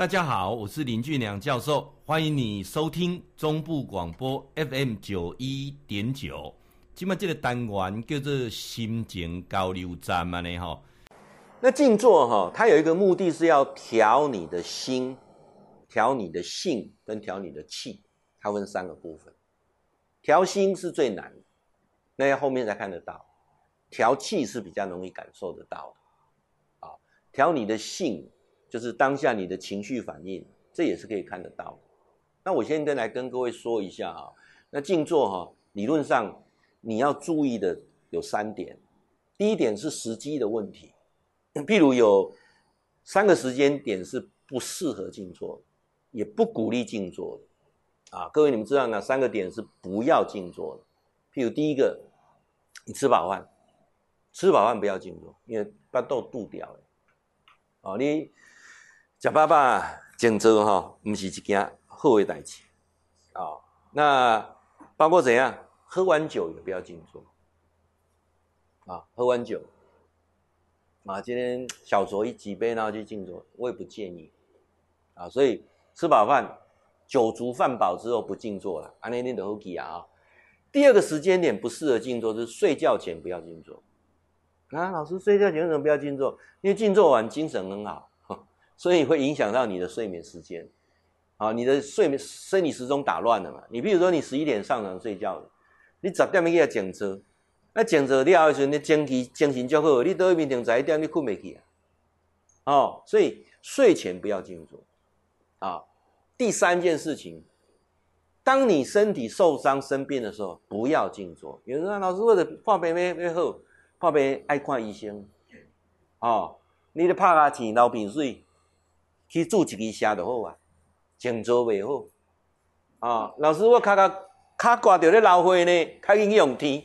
大家好，我是林俊良教授，欢迎你收听中部广播 FM 九一点九。今麦这个单元叫做心情交流站嘛呢哈。那静坐哈，它有一个目的是要调你的心、调你的性跟调你的气，它分三个部分。调心是最难，那要后面才看得到。调气是比较容易感受得到的，啊，调你的性。就是当下你的情绪反应，这也是可以看得到。那我现在来跟各位说一下啊，那静坐哈，理论上你要注意的有三点。第一点是时机的问题，譬如有三个时间点是不适合静坐，也不鼓励静坐的啊。各位你们知道哪三个点是不要静坐的？譬如第一个，你吃饱饭，吃饱饭不要静坐，因为把肚肚掉了。哦，你。吃饱饱静坐哈，不是一件好的代志啊。那包括怎样，喝完酒也不要静坐啊。喝完酒啊，今天小酌一几杯，然后去静坐，我也不建议啊。所以吃饱饭、酒足饭饱之后不静坐了，安尼你就好记啊。第二个时间点不适合静坐，就是睡觉前不要静坐啊。老师睡觉前为什么不要静坐？因为静坐完精神很好。所以会影响到你的睡眠时间，啊，你的睡眠生理时钟打乱了嘛？你比如说你十一点上床睡觉，你十点要去静坐，那静坐了的时候，你精神精神就好，你到一边等十一点你困不去啊？哦，所以睡前不要静坐，啊，第三件事情，当你身体受伤生病的时候，不要静坐。有人说老师或者破病没没好，破病爱看医生，哦，你的拍下去流鼻水。去住一支车就好啊，静坐袂好啊。老师，我卡卡卡挂着咧流血呢，赶紧去用天。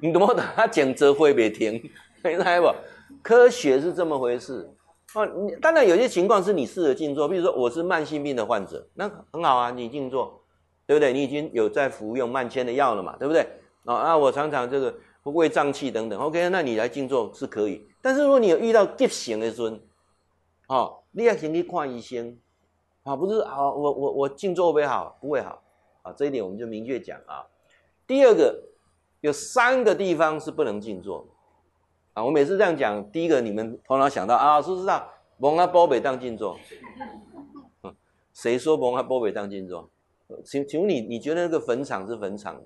你怎么打他静坐会袂停？明白不？科学是这么回事啊。你当然有些情况是你适合静坐，比如说我是慢性病的患者，那很好啊，你静坐，对不对？你已经有在服用慢签的药了嘛，对不对？啊啊，我常常这个胃胀气等等，OK，那你来静坐是可以。但是如果你有遇到急性的时候，哦。你要先去看医生，啊，不是啊，我我我静坐会不会好？不会好，啊，这一点我们就明确讲啊。第二个，有三个地方是不能静坐，啊，我每次这样讲，第一个你们头脑想到啊，是不是啊？蒙阿波北当静坐，谁说蒙阿波北当静坐？请请问你，你觉得那个坟场是坟场吗？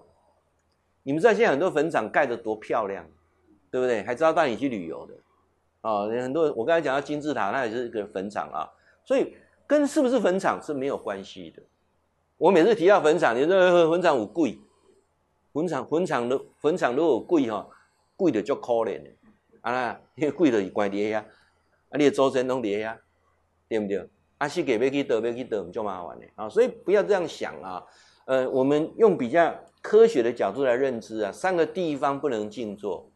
你们知道现在很多坟场盖得多漂亮，对不对？还知道带你去旅游的。啊，很多人我刚才讲到金字塔，那也是一个坟场啊，所以跟是不是坟场是没有关系的。我每次提到坟场，你说坟场有鬼，坟场坟场的坟场如果有鬼哈，鬼的就可怜的啊，因为鬼的关在呀，啊，你的周身拢在呀，对不对？啊，是给要去得要去得，就麻烦的啊，所以不要这样想啊。呃，我们用比较科学的角度来认知啊，三个地方不能静坐。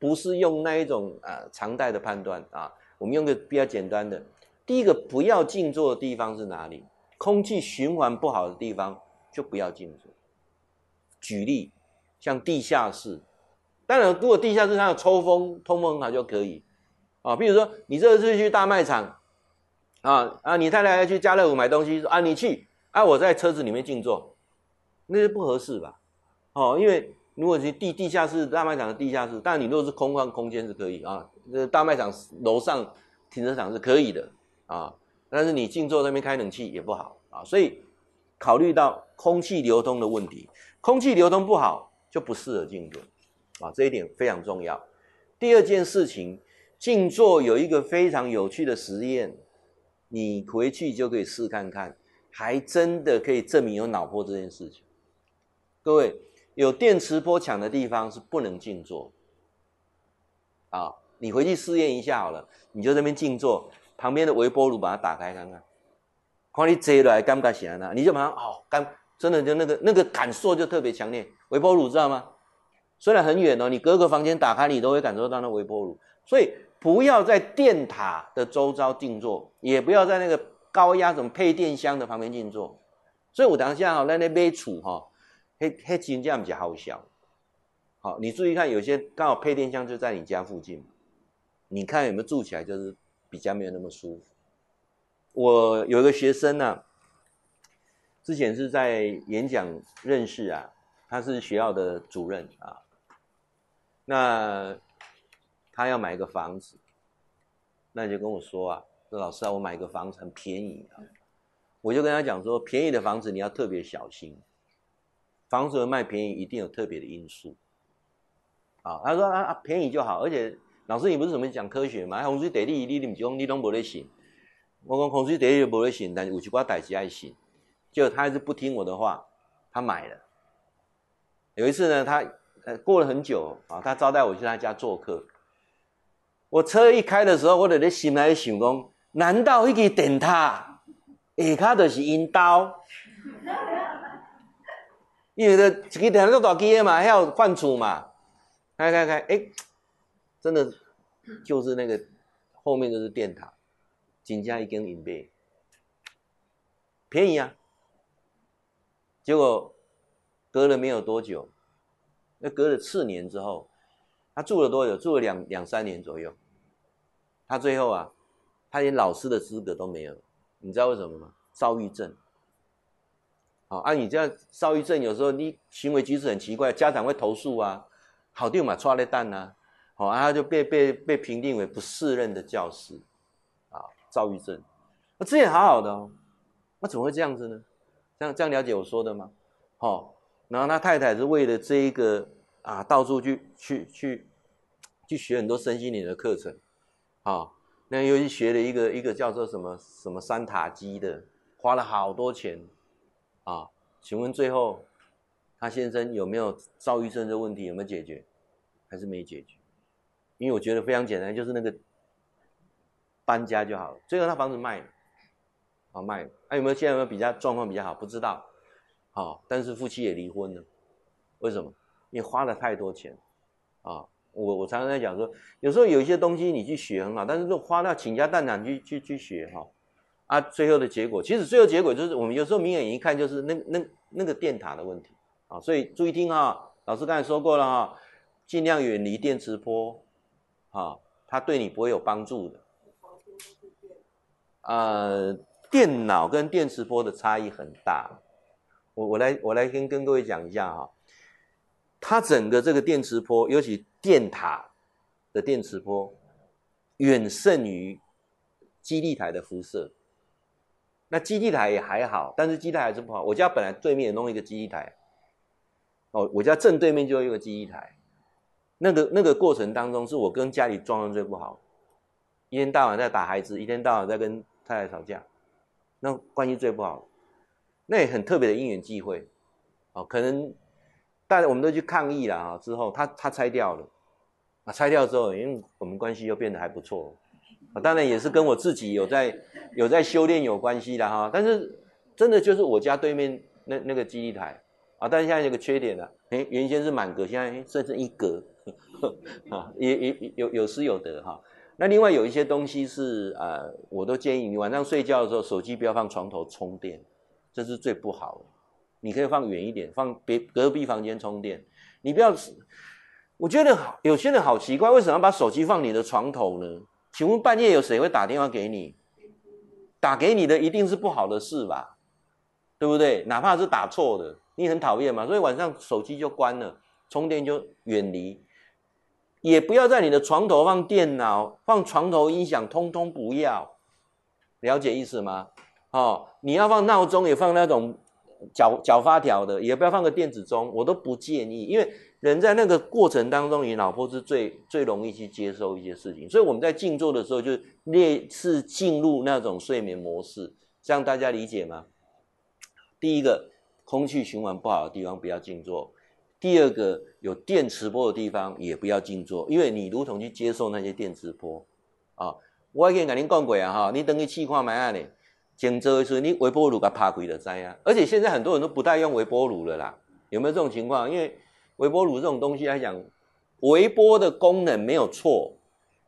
不是用那一种啊常态的判断啊，我们用个比较简单的。第一个不要静坐的地方是哪里？空气循环不好的地方就不要静坐。举例，像地下室，当然如果地下室它有抽风通风好就可以啊。比如说你这次去大卖场啊啊，你太太要去家乐福买东西，说啊你去啊，我在车子里面静坐，那是不合适吧？哦，因为。如果是地地下室大卖场的地下室，但你如果是空旷空间是可以啊，这大卖场楼上停车场是可以的啊，但是你静坐那边开冷气也不好啊，所以考虑到空气流通的问题，空气流通不好就不适合静坐啊，这一点非常重要。第二件事情，静坐有一个非常有趣的实验，你回去就可以试看看，还真的可以证明有脑波这件事情，各位。有电磁波强的地方是不能静坐，啊，你回去试验一下好了，你就这边静坐，旁边的微波炉把它打开看看，看你坐来感觉怎样，你就马上哦，感真的就那个那个感受就特别强烈。微波炉知道吗？虽然很远哦，你隔个房间打开，你都会感受到那微波炉。所以不要在电塔的周遭静坐，也不要在那个高压什么配电箱的旁边静坐。所以我等一下哈，在那边处哈。黑黑金这样比较好笑，好，你注意看，有些刚好配电箱就在你家附近，你看有没有住起来就是比较没有那么舒服，我有一个学生呢、之前是在演讲认识啊，他是学校的主任啊，那他要买一个房子，那就跟我说啊，说老师啊，我买一个房子很便宜啊，我就跟他讲说，便宜的房子你要特别小心，房子卖便宜一定有特别的因素，啊，他说啊啊便宜就好，而且老师你不是怎么讲科学吗？洪水地理你你唔讲你拢无得信。我讲洪水第一就不会信，但是有一寡代志爱信，结果他还是不听我的话，他买了。有一次呢，他呃过了很久啊，他招待我去他家做客。我车一开的时候，我就在心内想讲，难道一个电塔下骹就是阴刀？因为这一个电塔都大机的嘛，还要换厝嘛，开开开，哎、真的就是那个后面就是电塔。金价已经隐蔽，便宜啊！结果隔了没有多久，那隔了四年之后，他住了多久？住了两两三年左右。他最后啊，他连老师的资格都没有。你知道为什么吗？躁郁症。好，按你这样躁郁症，有时候你行为举止很奇怪，家长会投诉啊，好丢嘛，抓了蛋呐，好，啊，他就被被被评定为不适任的教师。啊躁郁症，那之前好好的哦，那怎么会这样子呢？这样这样了解我说的吗？好，然后他太太是为了这一个啊，到处去去去去学很多身心灵的课程，啊，那又去学了一个一个叫做什么什么三塔基的，花了好多钱，啊，请问最后他先生有没有躁郁症的问题有没有解决？还是没解决？因为我觉得非常简单，就是那个。搬家就好了，最后他房子卖了，啊卖了。还、啊、有没有现在有没有比较状况比较好？不知道，好，但是夫妻也离婚了，为什么？因为花了太多钱，啊，我我常常在讲说，有时候有一些东西你去学很好，但是都花到倾家荡产去去去学哈，啊，最后的结果，其实最后结果就是我们有时候明眼一看就是那那那个电塔的问题啊，所以注意听哈，老师刚才说过了哈，尽量远离电磁波，啊，它对你不会有帮助的。呃，电脑跟电磁波的差异很大，我我来我来跟跟各位讲一下哈，它整个这个电磁波，尤其电塔的电磁波，远胜于基地台的辐射。那基地台也还好，但是基地台还是不好。我家本来对面也弄一个基地台，哦，我家正对面就有一个基地台，那个那个过程当中，是我跟家里状况最不好，一天到晚在打孩子，一天到晚在跟。太太吵架，那关系最不好，那也很特别的因缘际会，哦，可能大家我们都去抗议了啊，之后他他拆掉了，啊，拆掉之后，因为我们关系又变得还不错，啊，当然也是跟我自己有在有在修炼有关系的哈，但是真的就是我家对面那那个基地台啊，但是现在有个缺点了，哎，原先是满格，现在剩剩一格，啊，也也有有失有得哈。那另外有一些东西是呃，我都建议你晚上睡觉的时候，手机不要放床头充电，这是最不好的。你可以放远一点，放别隔壁房间充电。你不要，我觉得有些人好奇怪，为什么要把手机放你的床头呢？请问半夜有谁会打电话给你？打给你的一定是不好的事吧？对不对？哪怕是打错的，你很讨厌嘛，所以晚上手机就关了，充电就远离。也不要在你的床头放电脑，放床头音响，通通不要。了解意思吗？哦，你要放闹钟，也放那种脚脚发条的，也不要放个电子钟，我都不建议。因为人在那个过程当中，你脑波是最最容易去接受一些事情，所以我们在静坐的时候，就类似进入那种睡眠模式，这样大家理解吗？第一个，空气循环不好的地方不要静坐。第二个有电磁波的地方也不要静坐，因为你如同去接受那些电磁波啊。我已经跟您讲过啊，哈，你等于气化麦呢，静坐的时候你微波炉给拍开就知啊。而且现在很多人都不带用微波炉了啦，有没有这种情况？因为微波炉这种东西来讲，微波的功能没有错。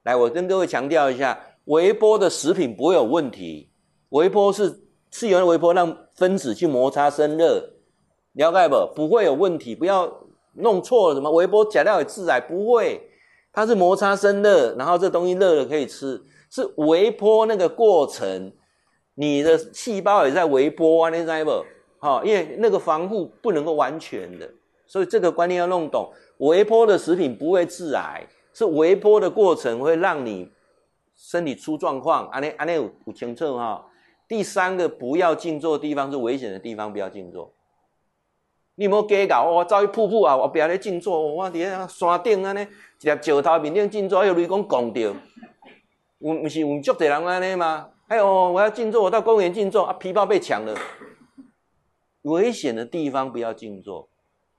来，我跟各位强调一下，微波的食品不会有问题。微波是是由微波让分子去摩擦生热。了解不？不会有问题，不要弄错了什么微波假料也自然不会，它是摩擦生热，然后这东西热了可以吃，是微波那个过程你的细胞也在微波啊，你知道不？好，因为那个防护不能够完全的，所以这个观念要弄懂。微波的食品不会致癌，是微波的过程会让你身体出状况。安尼安尼有有清楚哈。第三个不要静坐的地方是危险的地方，不要静坐。你有没有给搞？我走去瀑布啊，我不要来静坐。我底下山顶安尼，一粒石头面顶静坐，还有雷公拱掉。我不是有足多人安尼吗？还有我要静坐，我到公园静坐啊，皮包被抢了。危险的地方不要静坐。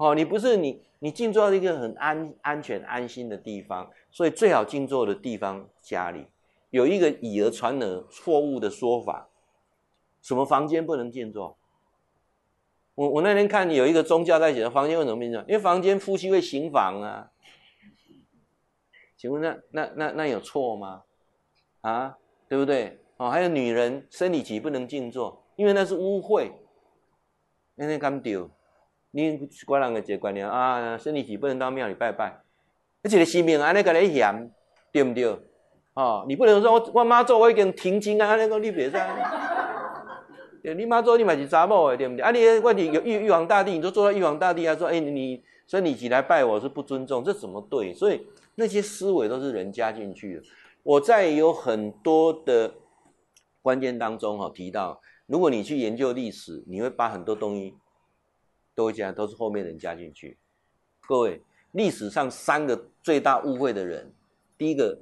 哦，你不是你，你静坐到一个很安安全安心的地方，所以最好静坐的地方家里有一个以讹传讹错误的说法，什么房间不能静坐？我我那天看有一个宗教在写房间为什么不能静坐？因为房间夫妻会行房啊。请问那那那那有错吗？啊，对不对？哦，还有女人生理期不能静坐，因为那是污秽。那天刚丢，你观人的这个观念啊，生理期不能到庙里拜拜，而且生命安尼个来嫌，对不对？哦，你不能说我我妈做我已经停经啊，那个你别在。你妈做你嘛是查某的，对不对？啊，你问题有玉玉皇大帝，你都做到玉皇大帝啊，说哎，你生理期来拜我是不尊重，这怎么对？所以那些思维都是人加进去的。我在有很多的关键当中哈提到，如果你去研究历史，你会把很多东西都会讲，都是后面人加进去。各位，历史上三个最大误会的人，第一个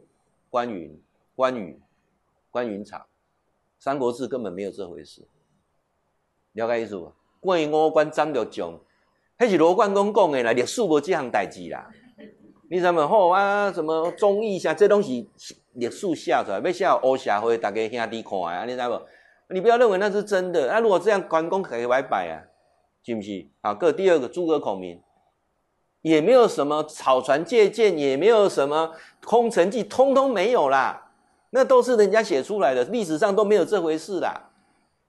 关云、关羽、关云长，《三国志》根本没有这回事。了解意思不？关于五关张六将，迄是罗贯公讲的啦，历史无这项代志啦。你知么好啊？什么忠义啥，这东西历史写出来，要写乌社会，大家兄弟看啊，你知无？你不要认为那是真的。那、如果这样，关公可以拜拜啊，是不是？好，个第二个诸葛孔明，也没有什么草船借箭，也没有什么空城计，通通没有啦。那都是人家写出来的，历史上都没有这回事啦。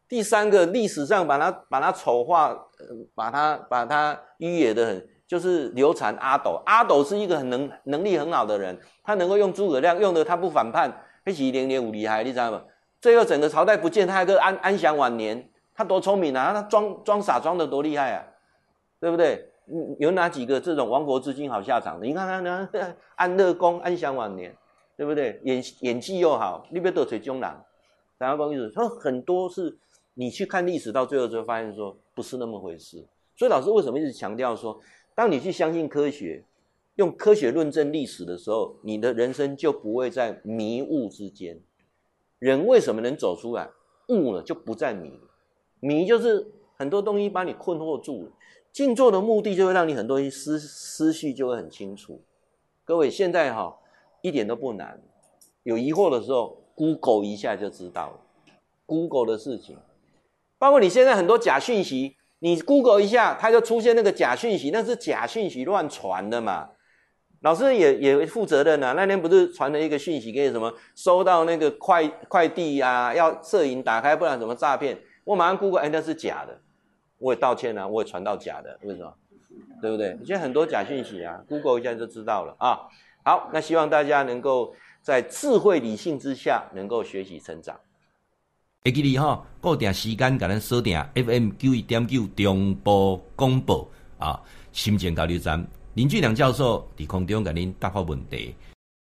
第三个历史上把他把他丑化，把他把他迂野的很，就是刘禅阿斗。阿斗是一个很能能力很好的人，他能够用诸葛亮，用的他不反叛，黑起连连五厉害，你知道吗？最后整个朝代不见，他还个安安享晚年，他多聪明啊！他装装傻装的多厉害啊，对不对？有哪几个这种亡国之君好下场的？你看他呢，安乐宫安享晚年，对不对？演演技又好，你别得罪中郎。然后不好意思，说很多是。你去看历史，到最后就发现说不是那么回事。所以老师为什么一直强调说，当你去相信科学，用科学论证历史的时候，你的人生就不会在迷雾之间。人为什么能走出来？悟了就不再迷，迷就是很多东西把你困惑住了。静坐的目的就会让你很多东西思思绪就会很清楚。各位现在哈一点都不难，有疑惑的时候，Google 一下就知道了。Google 的事情。包括你现在很多假讯息，你 Google 一下，它就出现那个假讯息，那是假讯息乱传的嘛。老师也也负责任啊。那天不是传了一个讯息给你，什么收到那个快快递啊，要摄影打开，不然什么诈骗。我马上 Google，哎，那是假的，我也道歉啊，我也传到假的，为什么？对不对？现在很多假讯息啊，Google 一下就知道了啊。好，那希望大家能够在智慧理性之下，能够学习成长。会记你哈，固定时间给咱锁定 FM 九一点九中部广播啊，心情交流站林俊良教授在空中给您答复问题。